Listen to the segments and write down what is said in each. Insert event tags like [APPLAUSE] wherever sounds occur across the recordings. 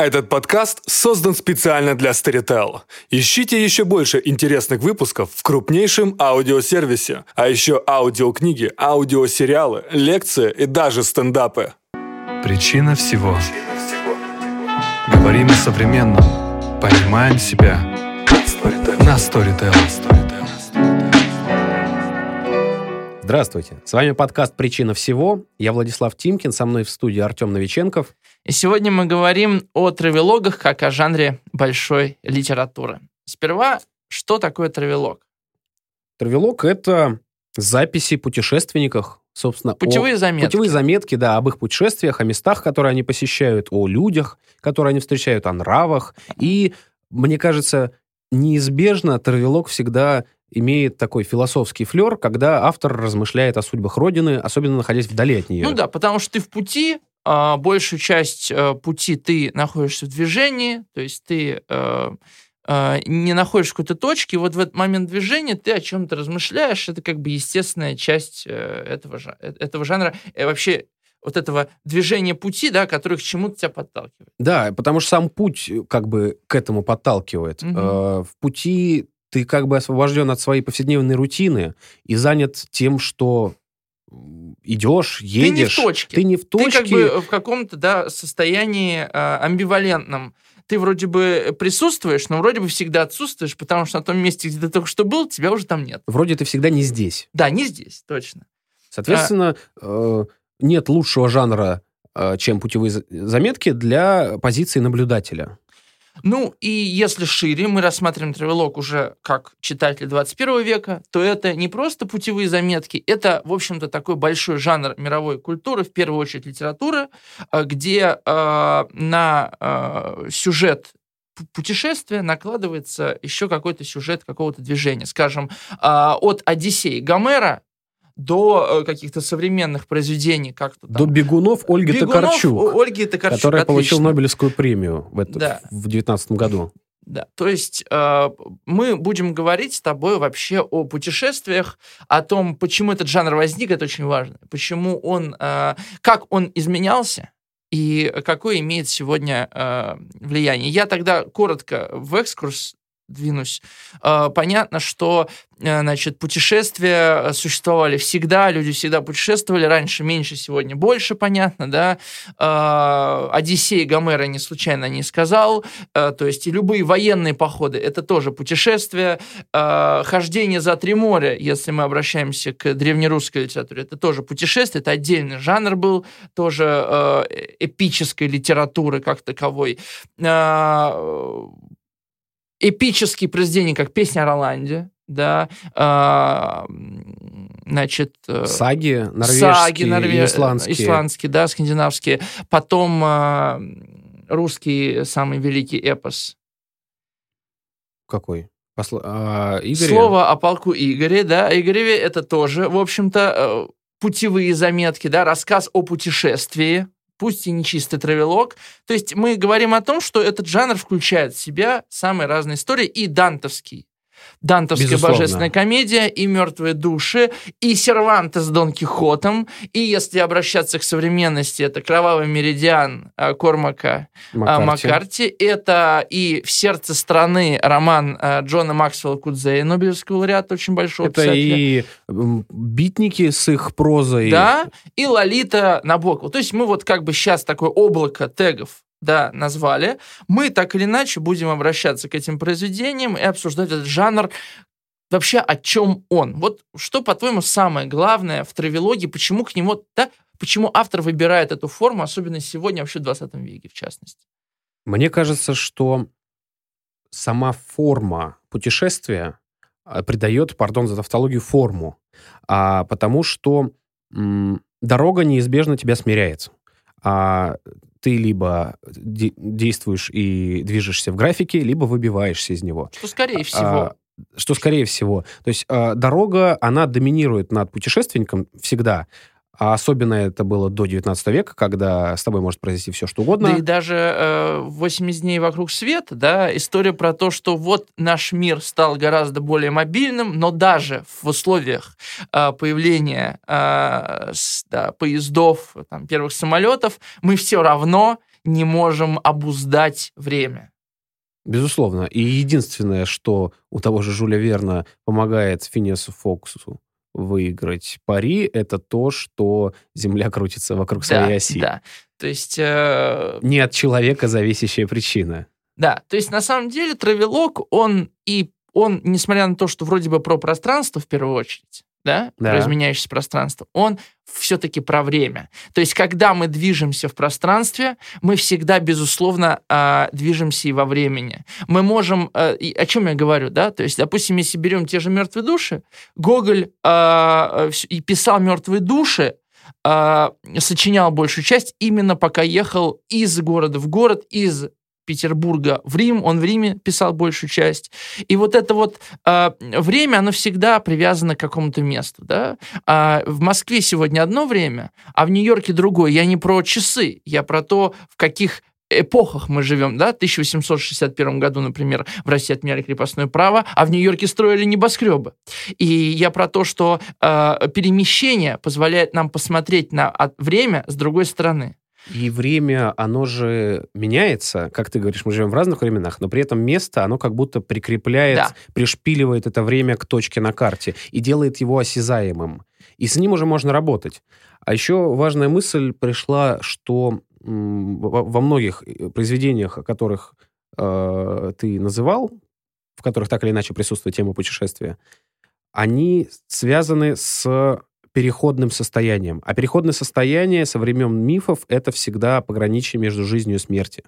Этот подкаст создан специально для Storytel. Ищите еще больше интересных выпусков в крупнейшем аудиосервисе, а еще аудиокниги, аудиосериалы, лекции и даже стендапы. Причина всего. Говорим о современном. Понимаем себя. На Storytel. Здравствуйте. С вами подкаст «Причина всего». Я Владислав Тимкин, со мной в студии Артем Новиченков. И сегодня мы говорим о травелогах как о жанре большой литературы. Сперва, что такое травелог? Травелог — это записи путешественниках, собственно. Путевые о... заметки. Путевые заметки, да, об их путешествиях, о местах, которые они посещают, о людях, которые они встречают, о нравах. И, мне кажется, неизбежно травелог всегда имеет такой философский флер, когда автор размышляет о судьбах Родины, особенно находясь вдали от нее. Ну да, потому что ты в пути, а, большую часть а, пути ты находишься в движении, то есть ты а, не находишься в какой-то точке, и вот в этот момент движения ты о чем-то размышляешь, это как бы естественная часть э, этого, э, этого жанра. И вообще вот этого движения пути, да, который к чему-то тебя подталкивает. Да, потому что сам путь э, как бы к этому подталкивает. Э, в пути ты как бы освобожден от своей повседневной рутины и занят тем, что идешь, едешь. Ты не в точке. Ты не в точке. Ты как бы в каком-то да, состоянии э, амбивалентном. Ты вроде бы присутствуешь, но вроде бы всегда отсутствуешь, потому что на том месте, где ты только что был, тебя уже там нет. Вроде ты всегда не здесь. Да, не здесь, точно. Соответственно, э, нет лучшего жанра, э, чем путевые за- заметки для позиции наблюдателя. Ну, и если шире мы рассматриваем травелог уже как читатель 21 века, то это не просто путевые заметки, это, в общем-то, такой большой жанр мировой культуры, в первую очередь литературы, э, где э, на э, сюжет пу- путешествия накладывается еще какой-то сюжет какого-то движения. Скажем, э, от Одиссеи Гомера до э, каких-то современных произведений, как то До бегунов Ольги Бегунов Токарчук, Ольги Токарчук, которая получила отлично. Нобелевскую премию в, это- Да. в 2019 году. Да, то есть э, мы будем говорить с тобой вообще о путешествиях, о том, почему этот жанр возник, это очень важно, почему он, э, как он изменялся и какое имеет сегодня э, влияние. Я тогда коротко в экскурс двинусь. Э, понятно, что э, значит, путешествия существовали всегда, люди всегда путешествовали, раньше меньше, сегодня больше, понятно, да. Э, Одиссей Гомера не случайно не сказал, Э, то есть и любые военные походы это тоже путешествия, Э, хождение за три моря, если мы обращаемся к древнерусской литературе, это тоже путешествие, это отдельный жанр был, тоже э, эпической литературы как таковой. Эпические произведения, как «Песня о Роланде», да, э, значит... Саги норвежские, Саги, норве- исландские. исландские, да, скандинавские. Потом э, русский самый великий эпос. Какой? Посла- а, Игоря? Слово о полку Игоре, да, Игореве это тоже, в общем-то, э, путевые заметки, да, рассказ о путешествии, пусть и не чистый травелог. То есть мы говорим о том, что этот жанр включает в себя самые разные истории и дантовский. Дантовская Безусловно. божественная комедия, и мертвые души, и Серванте с Дон Кихотом, и если обращаться к современности, это Кровавый меридиан э, Кормака а, Маккарти. Маккарти. Это и «В сердце страны» роман а, Джона Максвелла Кудзея, Нобелевского лауреата, очень большого Это писателя. и битники с их прозой. Да, и Лолита Набокова. То есть мы вот как бы сейчас такое облако тегов да, назвали. Мы так или иначе будем обращаться к этим произведениям и обсуждать этот жанр. Вообще, о чем он? Вот что, по-твоему, самое главное в травелоге? Почему к нему, да, почему автор выбирает эту форму, особенно сегодня, вообще в 20 веке, в частности? Мне кажется, что сама форма путешествия а, придает, пардон за тавтологию, форму. А, потому что м, дорога неизбежно тебя смиряет. А ты либо де- действуешь и движешься в графике, либо выбиваешься из него. Что, скорее всего, А, что скорее всего. То есть а, дорога, она доминирует над путешественником всегда. А особенно это было до 19 века, когда с тобой может произойти все, что угодно. Да и даже э, 80 дней вокруг света, да, история про то, что вот наш мир стал гораздо более мобильным, но даже в условиях э, появления э, с- да, поездов, там, первых самолетов, мы все равно не можем обуздать время. Безусловно. И единственное, что у того же Жюля Верна помогает Финесу Фоксу выиграть пари, это то, что Земля крутится вокруг своей да, оси. Да. То есть... Э, Не от человека зависящая причина. да, то есть на самом деле травелок, он и он, несмотря на то, что вроде бы про пространство в первую очередь, да, Да. про изменяющееся пространство, он все-таки про время. То есть, когда мы движемся в пространстве, мы всегда, безусловно, а, движемся и во времени. Мы можем... и о чем я говорю, да? То есть, допустим, если берем те же мертвые души, Гоголь а, вс- и писал мертвые души, а, сочинял большую часть именно пока ехал из города в город, из Петербурга в Рим, он в Риме писал большую часть. И вот это вот а, время, оно всегда привязано к какому-то месту, да. А в Москве сегодня одно время, а в Нью-Йорке другое. Я не про часы, я про то, в каких эпохах мы живем, да, в 1861 году, например, в России отменяли крепостное право, а в Нью-Йорке строили небоскребы. И я про то, что э, перемещение позволяет нам посмотреть на время с другой стороны. И время, оно же меняется, как ты говоришь, мы живем в разных временах, но при этом место, оно как будто прикрепляет, Да. пришпиливает это время к точке на карте и делает его осязаемым. И с ним уже можно работать. А еще важная мысль пришла, что во многих э, произведениях, о которых э, ты называл, в которых так или иначе присутствует тема путешествия, они связаны с переходным состоянием. А переходное состояние со времен мифов — это всегда пограничие между жизнью и смертью.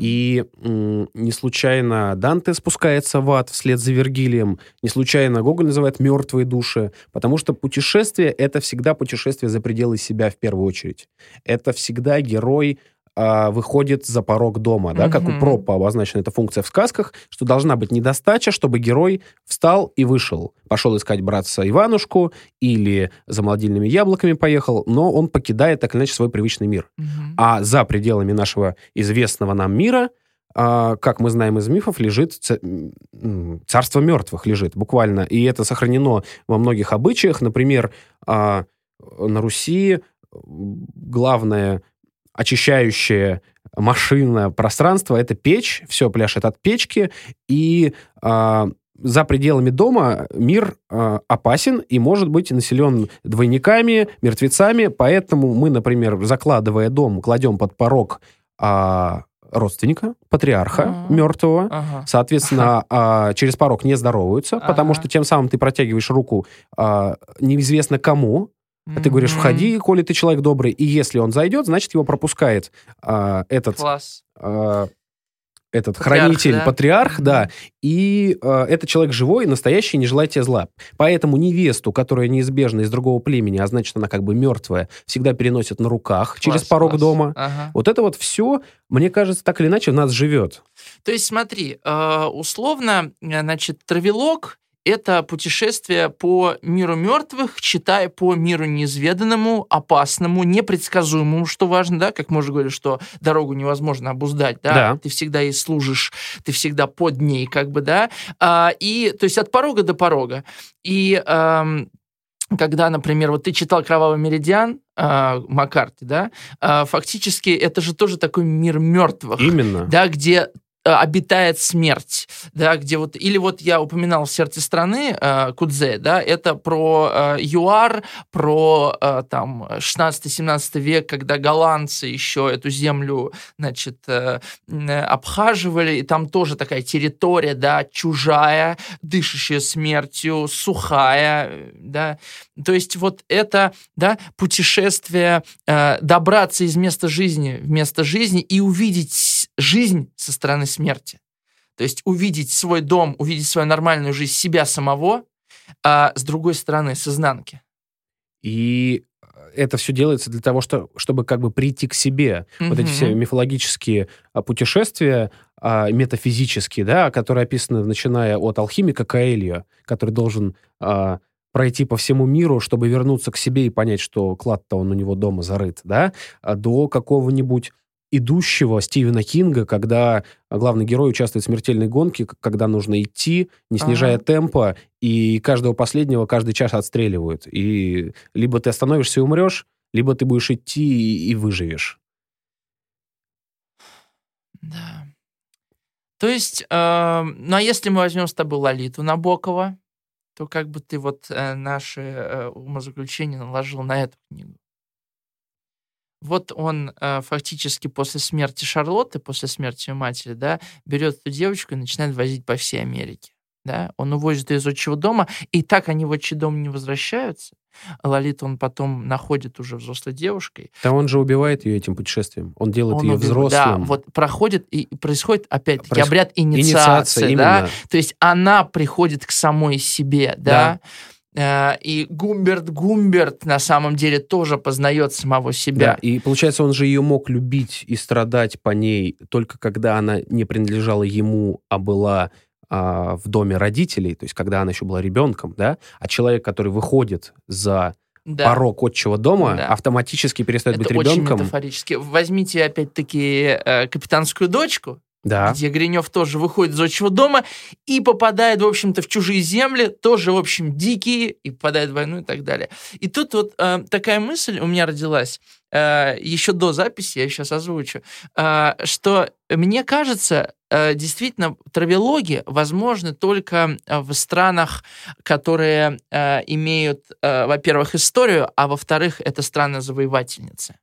И не случайно Данте спускается в ад вслед за Вергилием, не случайно Гоголь называет «мертвые души», потому что путешествие — это всегда путешествие за пределы себя в первую очередь. Это всегда герой а, выходит за порог дома, да, как у. Пропа обозначена эта функция в сказках, что должна быть недостача, чтобы герой встал и вышел. Пошел искать братца Иванушку или за молодильными яблоками поехал, но он покидает так или иначе свой привычный мир. Мгм. А за пределами нашего известного нам мира, а, как мы знаем из мифов, лежит царство мертвых, лежит буквально. И это сохранено во многих обычаях. Например, а, на Руси м, главная очищающая машина пространства — это печь. Все пляшет от печки. И а, за пределами дома мир а, опасен и может быть населен двойниками, мертвецами. Поэтому мы, например, закладывая дом, кладем под порог а, родственника, патриарха Ага. мертвого. Ага. Соответственно, а, через порог не здороваются, потому Ага. что тем самым ты протягиваешь руку а, неизвестно кому, а ты говоришь, входи, коли ты человек добрый, и если он зайдет, значит, его пропускает а, этот, Класс. а, этот Патриарх, хранитель, да? патриарх, да, и а, этот человек живой, настоящий, не желает тебе зла. Поэтому невесту, которая неизбежно из другого племени, а значит, она как бы мертвая, всегда переносят на руках через Класс, порог класс. дома. Ага. Вот это вот все, мне кажется, так или иначе в нас живет. То есть смотри, э, условно, э, значит, травелок это путешествие по миру мертвых, читая по миру неизведанному, опасному, непредсказуемому, что важно, да, как мы уже говорили, что дорогу невозможно обуздать, да, Да. ты всегда ей служишь, ты всегда под ней, как бы, да, А, и, то есть от порога до порога. И эм, когда, например, вот ты читал «Кровавый меридиан», а, Маккарти, да, а, фактически это же тоже такой мир мертвых Именно. да, где обитает смерть, да, где вот, или вот я упоминал в сердце страны э, Кудзе, да, это про э, ЮАР, про э, там 16-17 век, когда голландцы еще эту землю, значит, э, э, обхаживали, и там тоже такая территория, да, чужая, дышащая смертью, сухая, э, да, то есть вот это, да, путешествие, э, добраться из места жизни в место жизни и увидеть жизнь со стороны смерти. То есть увидеть свой дом, увидеть свою нормальную жизнь, себя самого, а с другой стороны, с изнанки. И это все делается для того, что, чтобы как бы прийти к себе. Вот эти все мифологические а, путешествия, а, метафизические, да, которые описаны, начиная от алхимика Каэльо, который должен а, пройти по всему миру, чтобы вернуться к себе и понять, что клад-то он у него дома зарыт, да, а до какого-нибудь идущего Стивена Кинга, когда главный герой участвует в смертельной гонке, когда нужно идти, не снижая ага. темпа, и каждого последнего каждый час отстреливают. И либо ты остановишься и умрешь, либо ты будешь идти и, и выживешь. Да. То есть, э, ну а если мы возьмем с тобой Лолиту Набокова, то как бы ты вот э, наши э, умозаключения наложил на эту книгу? Вот он э, фактически после смерти Шарлотты, после смерти ее матери, да, берет эту девочку и начинает возить по всей Америке. Да? Он увозит ее из отчего дома, и так они в отчий дом не возвращаются. Лолиту он потом находит уже взрослой девушкой. Да он же убивает ее этим путешествием. Он делает Он ее убил- взрослым. Да, вот проходит и происходит опять-таки Проис- обряд инициации, Инициация, да. именно. То есть она приходит к самой себе, да. Э, И Гумберт Гумберт на самом деле тоже познает самого Да, себя. и получается, он же ее мог любить и страдать по ней только когда она не принадлежала ему, а была а, в доме родителей, то есть когда она еще была ребенком, да, а человек, который выходит за Да. порог отчего дома, Да. автоматически перестает Это быть очень ребенком. метафорически. Возьмите опять-таки э, капитанскую дочку, Да. где Гринев тоже выходит из отчего дома и попадает, в общем-то, в чужие земли, тоже, в общем, дикие, и попадает в войну и так далее. И тут вот э, такая мысль у меня родилась, еще до записи, я сейчас озвучу, э, что мне кажется, э, действительно, травелоги возможны только э, в странах, которые э, имеют, э, во-первых, историю, а во-вторых, это страны-завоевательницы.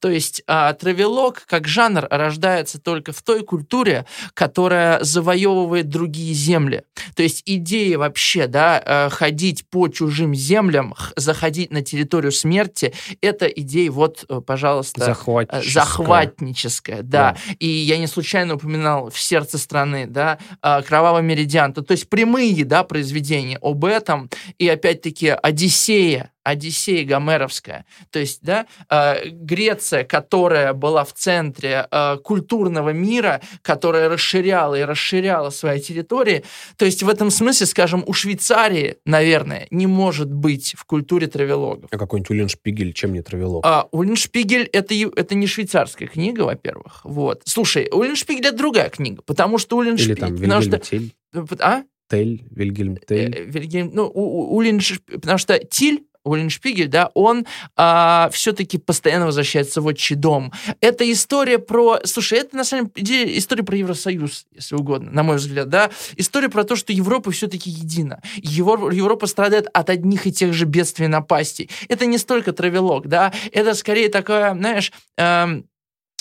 То есть а, травелог как жанр рождается только в той культуре, которая завоевывает другие земли. То есть идея вообще, да, э, ходить по чужим землям, заходить на территорию смерти, это идея вот, э, пожалуйста, э, Захватческая. захватническая, да. И я не случайно упоминал в сердце страны, да, а, кровавый меридиан. То, то есть прямые, да, произведения об этом. И опять-таки Одиссея, Одиссея Гомеровская. То есть, да, э, Греция, которая была в центре э, культурного мира, которая расширяла и расширяла свои территории. То есть в этом смысле, скажем, у Швейцарии, наверное, не может быть в культуре травелогов. А какой-нибудь Улин Шпигель, чем не травелог? А, Уллиншпигель это, это не швейцарская книга, во-первых. Вот. Слушай, Уллиншпигель это другая книга, потому что Или Уллиншпигель... там Вильгельм что, Тель, а? Тель, Вильгельм Тель. Э, Вильгельм, ну, у- у- Уллинш- потому что Тиль, Уллиншпигель, да, он все-таки постоянно возвращается в отчий дом. Это история про... Слушай, это на самом деле история про Евросоюз, если угодно, на мой взгляд, да. История про то, что Европа все-таки едина. Евро- Европа страдает от одних и тех же бедствий и напастей. Это не столько травелог, да, это скорее такое, знаешь, эм,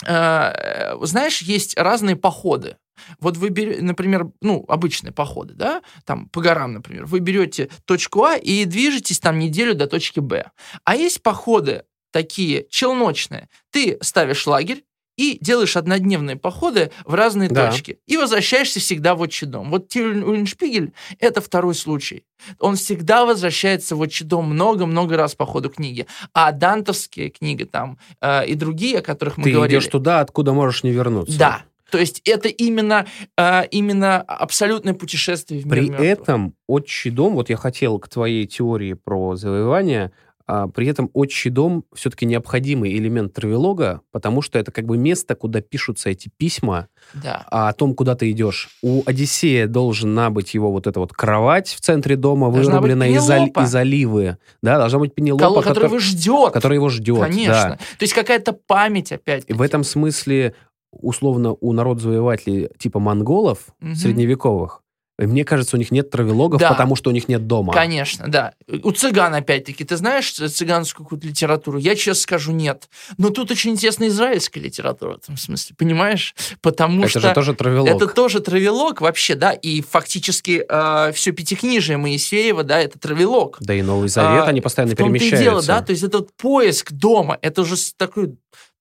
э, знаешь, есть разные походы. Вот вы берете, например, ну, обычные походы, да, там по горам, например, вы берете точку А и движетесь там неделю до точки Б. А есть походы такие челночные. Ты ставишь лагерь, и делаешь однодневные походы в разные Да. точки. И возвращаешься всегда в отчий дом. Вот Тиль Уллиншпигель — это второй случай. Он всегда возвращается в отчий дом много-много раз по ходу книги. А дантовские книги там э, и другие, о которых мы Ты говорили... идешь туда, откуда можешь не вернуться. Да. То есть это именно, э, именно абсолютное путешествие в мир При мертвых. этом отчий дом, вот я хотел к твоей теории про завоевание, а, при этом отчий дом все-таки необходимый элемент травелога, потому что это как бы место, куда пишутся эти письма Да. а, о том, куда ты идешь. У Одиссея должна быть его вот эта вот кровать в центре дома, Должна вырубленная из, из оливы. Да, должна быть Пенелопа, Кого- который котор- его ждет. которая его ждет. Конечно. да. То есть какая-то память опять. И в этом смысле, условно, у народ-завоевателей типа монголов Мгм. средневековых, мне кажется, у них нет травелогов, Да. потому что у них нет дома. Конечно, да. У цыган, опять-таки, ты знаешь цыганскую какую-то литературу? Я честно скажу, нет. Но тут очень интересная израильская литература в этом смысле, понимаешь? Потому Это что... же тоже травелог. Это тоже травелог вообще, да, и фактически все пятикнижие Моисеева, да, это травелог. Да и Новый Завет, А, они постоянно в перемещаются. дело, да, то есть это вот поиск дома, это уже такой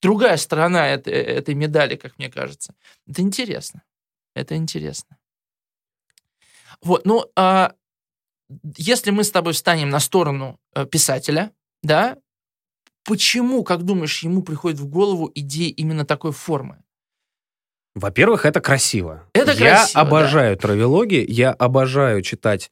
другая сторона этой, этой медали, как мне кажется. Это интересно, это интересно. Вот, ну, а, если мы с тобой встанем на сторону э, писателя, да, почему, как думаешь, ему приходит в голову идея именно такой формы? Во-первых, это красиво. Это я красиво, обожаю травелоги, я обожаю читать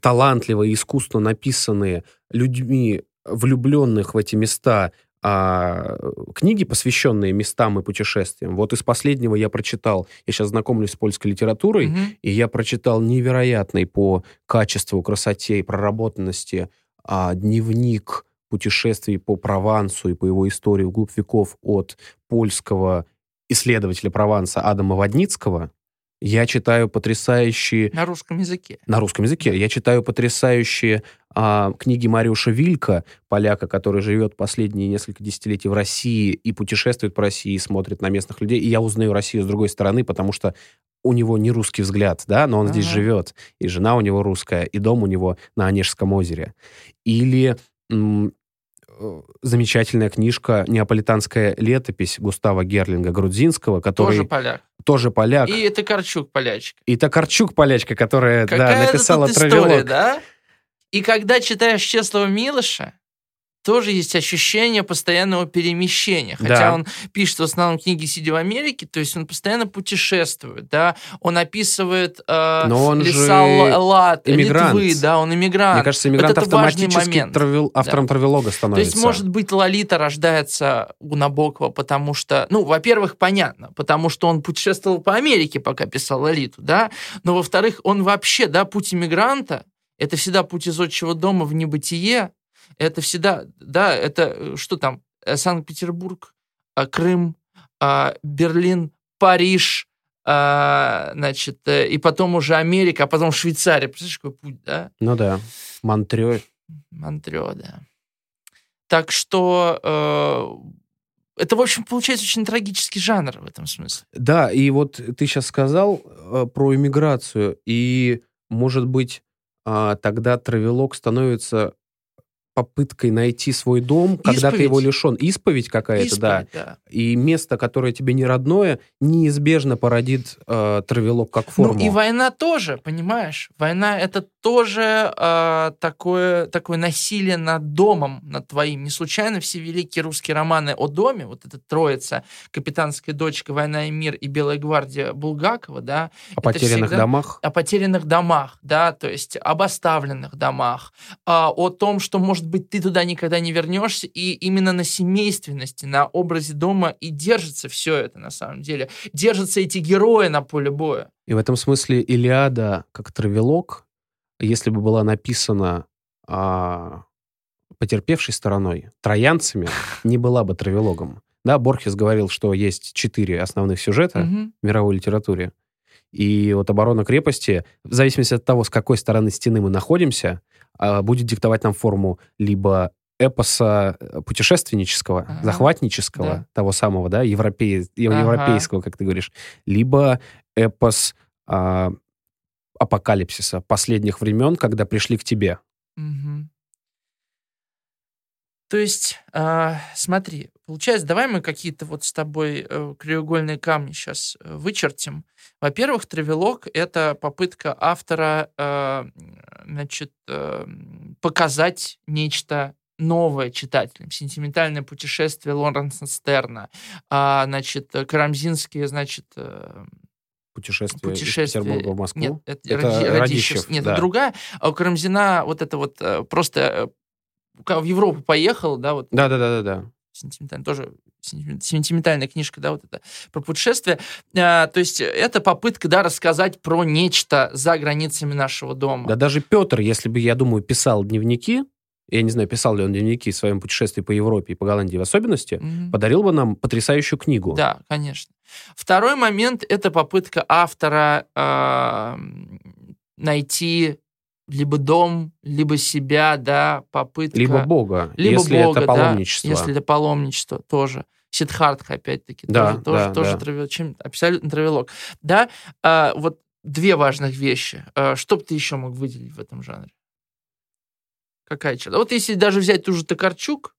талантливо и искусно написанные людьми, влюбленных в эти места, а, книги, посвященные местам и путешествиям. Вот из последнего я прочитал, я сейчас знакомлюсь с польской литературой, Мгм. и я прочитал невероятный по качеству, красоте и проработанности а, дневник путешествий по Провансу и по его истории вглубь веков от польского исследователя Прованса Адама Водницкого. Я читаю потрясающие На русском языке. на русском языке. Я читаю потрясающие а, книги Мариуша Вилька, поляка, который живет последние несколько десятилетий в России и путешествует по России, и смотрит на местных людей. И я узнаю Россию с другой стороны, потому что у него не русский взгляд, да, но он здесь Ага. живет, и жена у него русская, и дом у него на Онежском озере. Или м, э, замечательная книжка «Неаполитанская летопись» Густава Герлинга Грудзинского, который Тоже поляк. Тоже поляк. И это Корчук полячка. И Токарчук, полячка, которая да, Какая написала тут история, «Травелок». да? И когда читаешь Чеслова Милоша, тоже есть ощущение постоянного перемещения. Хотя Да. он пишет в основном книги, сидя в Америке, то есть он постоянно путешествует, да, он описывает э, Но он леса же Ла- Лат, иммигрант. Литвы, да, он иммигрант. Мне кажется, иммигрант Вот автоматически травел- автором травелога То становится. есть, может быть, Лолита рождается у Набокова, потому что, ну, во-первых, понятно, потому что он путешествовал по Америке, пока писал Лолиту, да, но, во-вторых, он вообще, да, путь иммигранта, это всегда путь из отчего дома в небытие, это всегда, да, это э, что там, э, Санкт-Петербург, а, Крым, а, Берлин, Париж, а, значит, э, и потом уже Америка, а потом Швейцария. Представляешь, какой путь, да? Ну да. Монтрё. Монтрё, да. Так что это, в общем, получается очень трагический жанр в этом смысле. Да, и вот ты сейчас сказал про иммиграцию, и, может быть, тогда травелог становится попыткой найти свой дом, когда ты Исповедь. его лишен. Исповедь какая-то, да. Исповедь, да. И место, которое тебе не родное, неизбежно породит э, травелог как форму. Ну и война тоже, понимаешь? Война это тоже э, такое, такое насилие над домом, над твоим. Не случайно все великие русские романы о доме, вот эта троица, «Капитанская дочка», «Война и мир» и «Белая гвардия» Булгакова, да, О потерянных всегда- домах. о потерянных домах, да, то есть об оставленных домах, а, о том, что, может быть, ты туда никогда не вернешься, и именно на семейственности, на образе дома и держится все это на самом деле. Держатся эти герои на поле боя. И в этом смысле Илиада как травелог, если бы была написана а, потерпевшей стороной, троянцами, [LAUGHS] не была бы травелогом. Да, Борхес говорил, что есть четыре основных сюжета Мгм. в мировой литературе. И вот оборона крепости, в зависимости от того, с какой стороны стены мы находимся, будет диктовать нам форму либо эпоса э, путешественнического, Ага. захватнического, Да. того самого, да, европе- Ага. европейского, как ты говоришь, либо эпос а, апокалипсиса последних времен, когда пришли к тебе. Мгм. То есть, а, смотри, получается, давай мы какие-то вот с тобой э, краеугольные камни сейчас вычертим. Во-первых, травелог — это попытка автора, э, значит, э, показать нечто новое читателям. Сентиментальное путешествие Лоренса Стерна. А, значит, Карамзинские, значит, э, Путешествие, из путешествие. Петербурга в Москву. Нет, это, Это Ради- Радищев, Радищев. Нет, да. это другая. А у Карамзина вот это вот э, просто э, в Европу поехал, да, вот Да-да-да-да. сентиментальная, тоже сентимен- сентиментальная книжка, да, вот это про путешествие. А, то есть это попытка, да, рассказать про нечто за границами нашего дома. Да даже Петр, если бы, я думаю, писал дневники, я не знаю, писал ли он дневники в своем путешествии по Европе и по Голландии в особенности, Мгм. подарил бы нам потрясающую книгу. Да, конечно. Второй момент — это попытка автора а, найти либо дом, либо себя, да, попытка... Либо Бога, Либо если Бога, это да, паломничество. если это паломничество, тоже. Сидхартха, опять-таки, Да, тоже, тоже, да, тоже да. травел- чем, абсолютно травелок. Да, а, вот две важных вещи. А, что бы ты еще мог выделить в этом жанре? Какая черта? Вот если даже взять ту же Токарчук,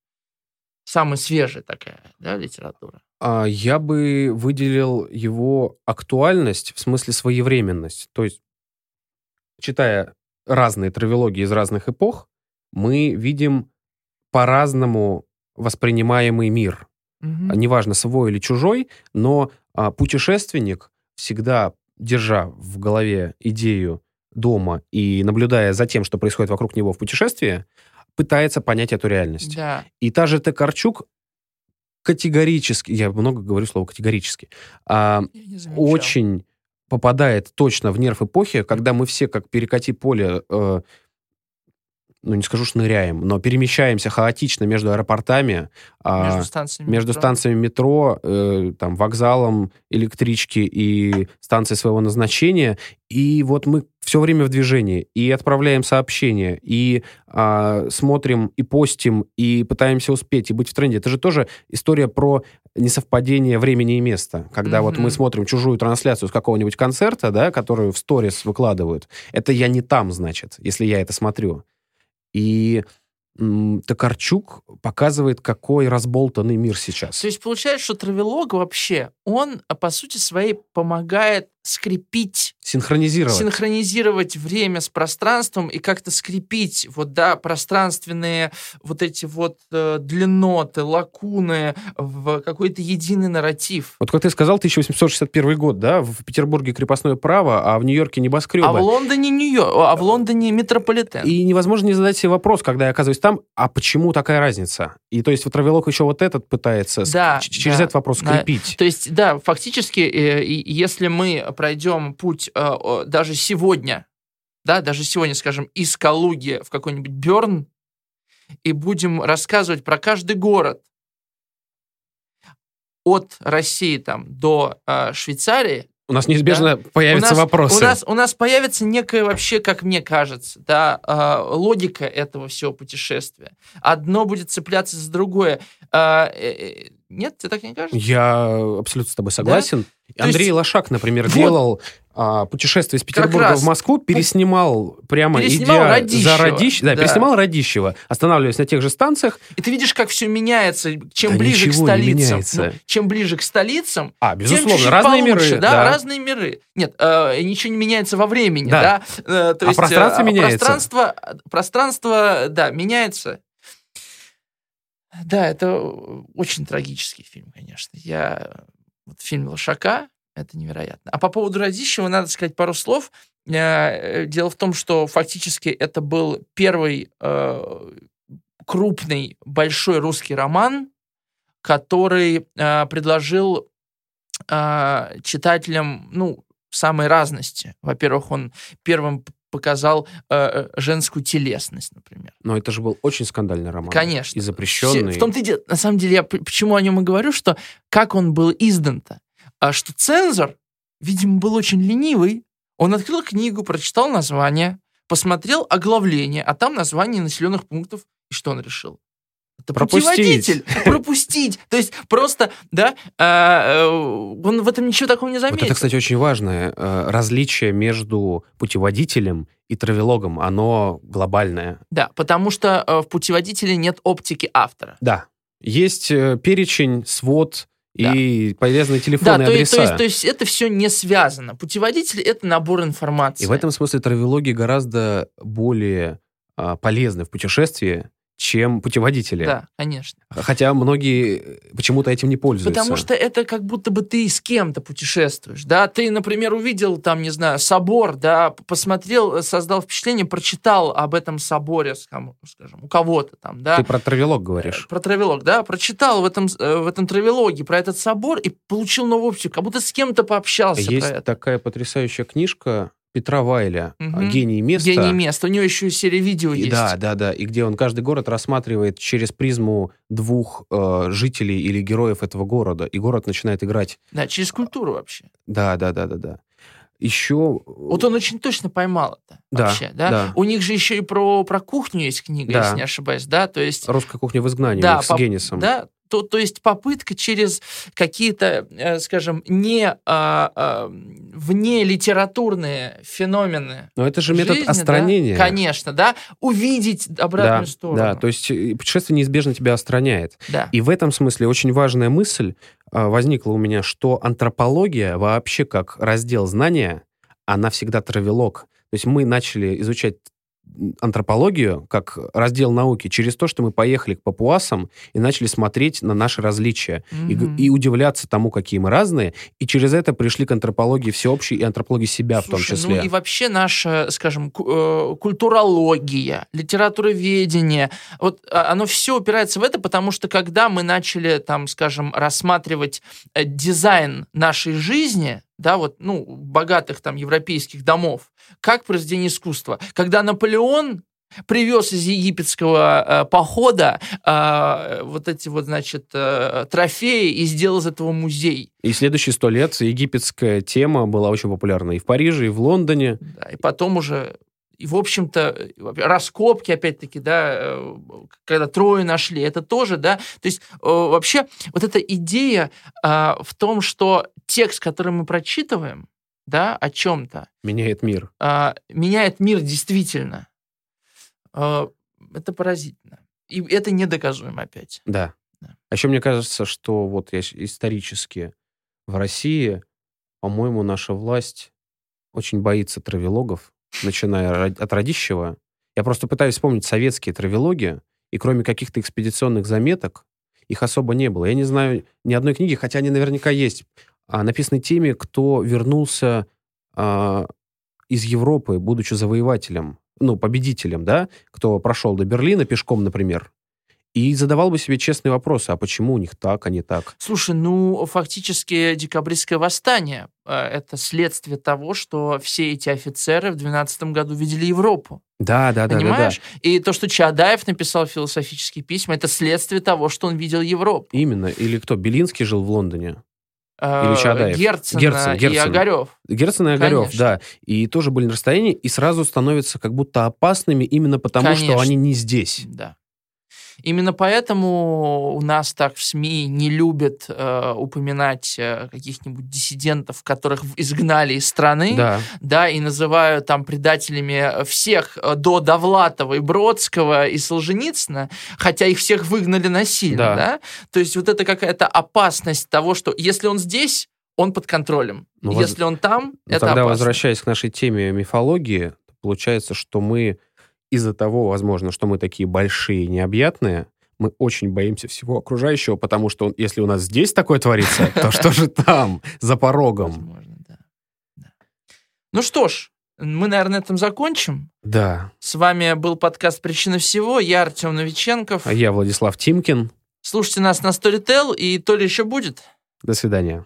самая свежая такая, да, литература. А, Я бы выделил его актуальность, в смысле своевременность. То есть, читая разные травелогии из разных эпох, мы видим по-разному воспринимаемый мир. А неважно, свой или чужой, но а, путешественник, всегда держа в голове идею дома и наблюдая за тем, что происходит вокруг него в путешествии, пытается понять эту реальность. Да. И та же Токарчук категорически, я много говорю слово категорически, а, очень попадает точно в нерв эпохи, когда мы все, как перекати поле, э, ну, не скажу шныряем, но перемещаемся хаотично между аэропортами, а, Между станциями. между метро. станциями метро, э, там, вокзалом, электрички и станцией своего назначения. И вот мы все время в движении и отправляем сообщения, и а, смотрим, и постим, и пытаемся успеть, и быть в тренде. Это же тоже история про несовпадение времени и места. Когда вот Мгм. мы смотрим чужую трансляцию с какого-нибудь концерта, да, которую в сторис выкладывают, это я не там, значит, если я это смотрю. И Токарчук показывает, какой разболтанный мир сейчас. То есть получается, что травелог вообще, он, а, по сути своей, помогает скрепить Синхронизировать. синхронизировать время с пространством и как-то скрепить вот, да, пространственные вот эти вот э, длинноты, лакуны в какой-то единый нарратив. Вот как ты сказал, 1861 год, да, в Петербурге крепостное право, а в Нью-Йорке небоскребы. А в Лондоне Нью-Йорк, а в Лондоне метрополитен. И невозможно не задать себе вопрос, когда я оказываюсь там, а почему такая разница? И то есть вот Травелок еще вот этот пытается Да, через да, этот вопрос да. скрепить. То есть, да, фактически, э, если мы пройдем путь э, даже сегодня, да, даже сегодня, скажем, из Калуги в какой-нибудь Берн, и будем рассказывать про каждый город от России там до э, Швейцарии, У нас неизбежно появятся у нас, вопросы. У нас, у нас появится некая вообще, как мне кажется, да, э, логика этого всего путешествия. Одно будет цепляться за другое. А, э, э, нет, тебе так не кажется? Я абсолютно с тобой согласен. То Андрей есть- Лошак, например, Вот. делал а, путешествие из Петербурга в Москву, переснимал прямо Переснимал идя Радищева. за Радищ... Да, Да. переснимал Радищева, останавливаясь на тех же станциях. И ты видишь, как все меняется, чем Да ближе к столицам. Ну, чем ближе к столицам, А, тем безусловно, чуть-чуть разные получше, миры. да, да. разные миры. Нет, э, ничего не меняется во времени, Да. да. Э, то А есть, пространство э, меняется. Пространство, пространство, да, меняется. Да, это очень трагический фильм, конечно. Я вот фильм Лошака, это невероятно. А по поводу Радищева надо сказать пару слов. Э, Дело в том, что фактически это был первый э, крупный, большой русский роман, который э, предложил э, читателям, ну, самой разности. Во-первых, он первым показал э, женскую телесность, например. Но это же был очень скандальный роман. Конечно. И запрещенный. Все- В том-то и дело, на самом деле, я почему о нем и говорю, что как он был издан-то, а что цензор, видимо, был очень ленивый. Он открыл книгу, прочитал название, посмотрел оглавление, а там название населенных пунктов. И что он решил? Это Пропустить. путеводитель. [LAUGHS] Пропустить. То есть просто, да, а, э, он в этом ничего такого не Вот заметил. это, кстати, очень важное э, различие между путеводителем и травелогом. Оно глобальное. Да, потому что э, в путеводителе нет оптики автора. Да. Есть э, перечень, свод и полезные Да, телефонные то, адреса. то есть, то есть это все не связано. Путеводитель это набор информации. И в этом смысле травелоги гораздо более а, полезны в путешествии, чем путеводители. Да, конечно. Хотя многие э, почему-то этим не пользуются. Потому что это как будто бы ты с кем-то путешествуешь, да, ты, например, увидел там, не знаю, собор, да, посмотрел, э, создал впечатление, прочитал об этом соборе, скажем, у кого-то там, да. Ты про травелог Э, говоришь. Про травелог, да, прочитал в этом, э, в этом травелоге про этот собор и получил новую оптику, как будто с кем-то пообщался Есть такая потрясающая книжка Петра Вайля Мгм. «Гений места». Гений места. У него еще серия видео И есть. Да, да, да. И где он каждый город рассматривает через призму двух э, жителей или героев этого города. И город начинает играть. Да, через культуру вообще. Да, да, да, да, да. Еще... Вот он очень точно поймал это Да, вообще, да? да. У них же еще и про, про кухню есть книга, Да. если не ошибаюсь, да? То есть, Русская кухня в изгнании Да, с поп- Генисом. да, то, то есть попытка через какие-то, э, скажем, не а, а, вне литературные феномены Но это же метод жизни, да, остранения. конечно, да, увидеть обратную да, сторону. Да, то есть э, путешествие неизбежно тебя остраняет. Да. И в этом смысле очень важная мысль а, возникла у меня, что антропология вообще как раздел знания, она всегда травелог. То есть мы начали изучать антропологию как раздел науки через то, что мы поехали к папуасам и начали смотреть на наши различия и, г- Мгм. и удивляться тому, какие мы разные, и через это пришли к антропологии всеобщей и антропологии себя в том Слушай, числе. Ну и вообще наша, скажем, э, культурология, литературоведение, вот а, оно все упирается в это, потому что когда мы начали, там, скажем, рассматривать э, дизайн нашей жизни, да, вот, ну, богатых там европейских домов, как произведение искусства, когда Наполеон привез из египетского э, похода э, вот эти вот, значит, э, трофеи и сделал из этого музей. И следующие сто лет египетская тема была очень популярна и в Париже, и в Лондоне. Да, и потом уже и, в общем-то, раскопки, опять-таки, да, э, когда трое нашли, это тоже, да, то есть э, вообще вот эта идея а, в том, что текст, который мы прочитываем, да, о чем-то, Меняет мир. а, меняет мир действительно. А, Это поразительно. И это недоказуемо опять. Да. Да. А еще мне кажется, что вот я исторически в России, по-моему, наша власть очень боится травелогов, начиная от Радищева. Я просто пытаюсь вспомнить советские травелоги, и кроме каких-то экспедиционных заметок, их особо не было. Я не знаю ни одной книги, хотя они наверняка есть, написанной теми, кто вернулся а, из Европы, будучи завоевателем, ну, победителем, да, кто прошел до Берлина пешком, например, и задавал бы себе честные вопросы, а почему у них так, а не так? Слушай, ну, фактически декабристское восстание э, это следствие того, что все эти офицеры в 12 году видели Европу. Да, да, да, да, да. Понимаешь? И то, что Чадаев написал философические письма, это следствие того, что он видел Европу. Именно. Или кто? Белинский жил в Лондоне. Э, Или Чадаев. Герцена Герцен, и Герцен. Огарев. Герцен и Огарев, Конечно. да. И тоже были на расстоянии, и сразу становятся как будто опасными именно потому, Конечно. что они не здесь. Да. Именно поэтому у нас так в СМИ не любят э, упоминать э, каких-нибудь диссидентов, которых изгнали из страны, Да. да, и называют там предателями всех э, до Довлатова и Бродского и Солженицына, хотя их всех выгнали насильно, Да. да. То есть вот это какая-то опасность того, что если он здесь, он под контролем. Ну, воз- если он там, Но это тогда, опасно. возвращаясь к нашей теме мифологии, получается, что мы из-за того, возможно, что мы такие большие и необъятные, мы очень боимся всего окружающего, потому что он- если у нас здесь такое творится, [LAUGHS] то что же там, за порогом? Возможно, да. Да. Ну что ж, мы, наверное, на этом закончим. Да. С вами был подкаст «Причина всего». Я Артем Новиченков. А я Владислав Тимкин. Слушайте нас на Storytel, и то ли еще будет. До свидания.